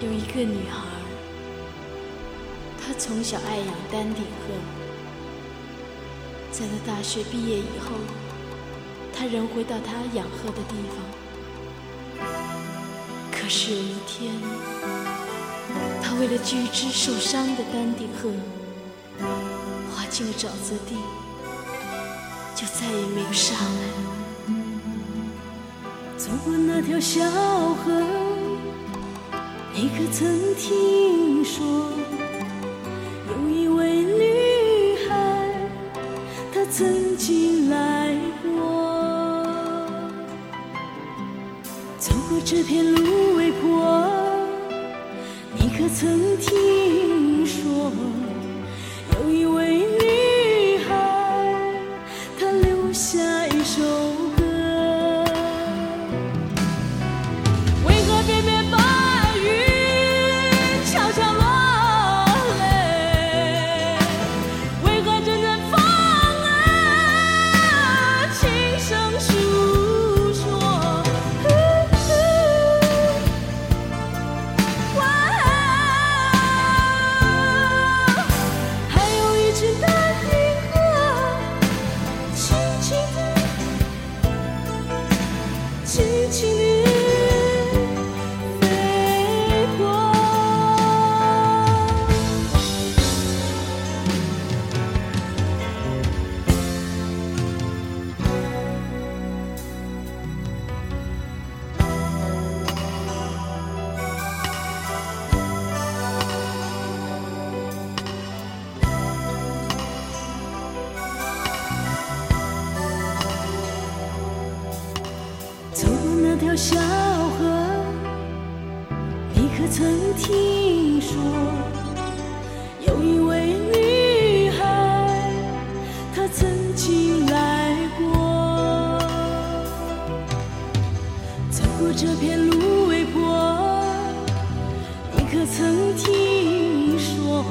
有一个女孩，她从小爱养丹顶鹤，在她大学毕业以后，她仍回到她养鹤的地方。可是有一天，她为了救一只受伤的丹顶鹤，滑进了沼泽地，就再也没有上来。走过那条小河，你可曾听说，有一位女孩，她曾经来过。走过这片芦苇坡，你可曾听说，小河，你可曾听说，有一位女孩，她曾经来过。走过这片芦苇坡，你可曾听说，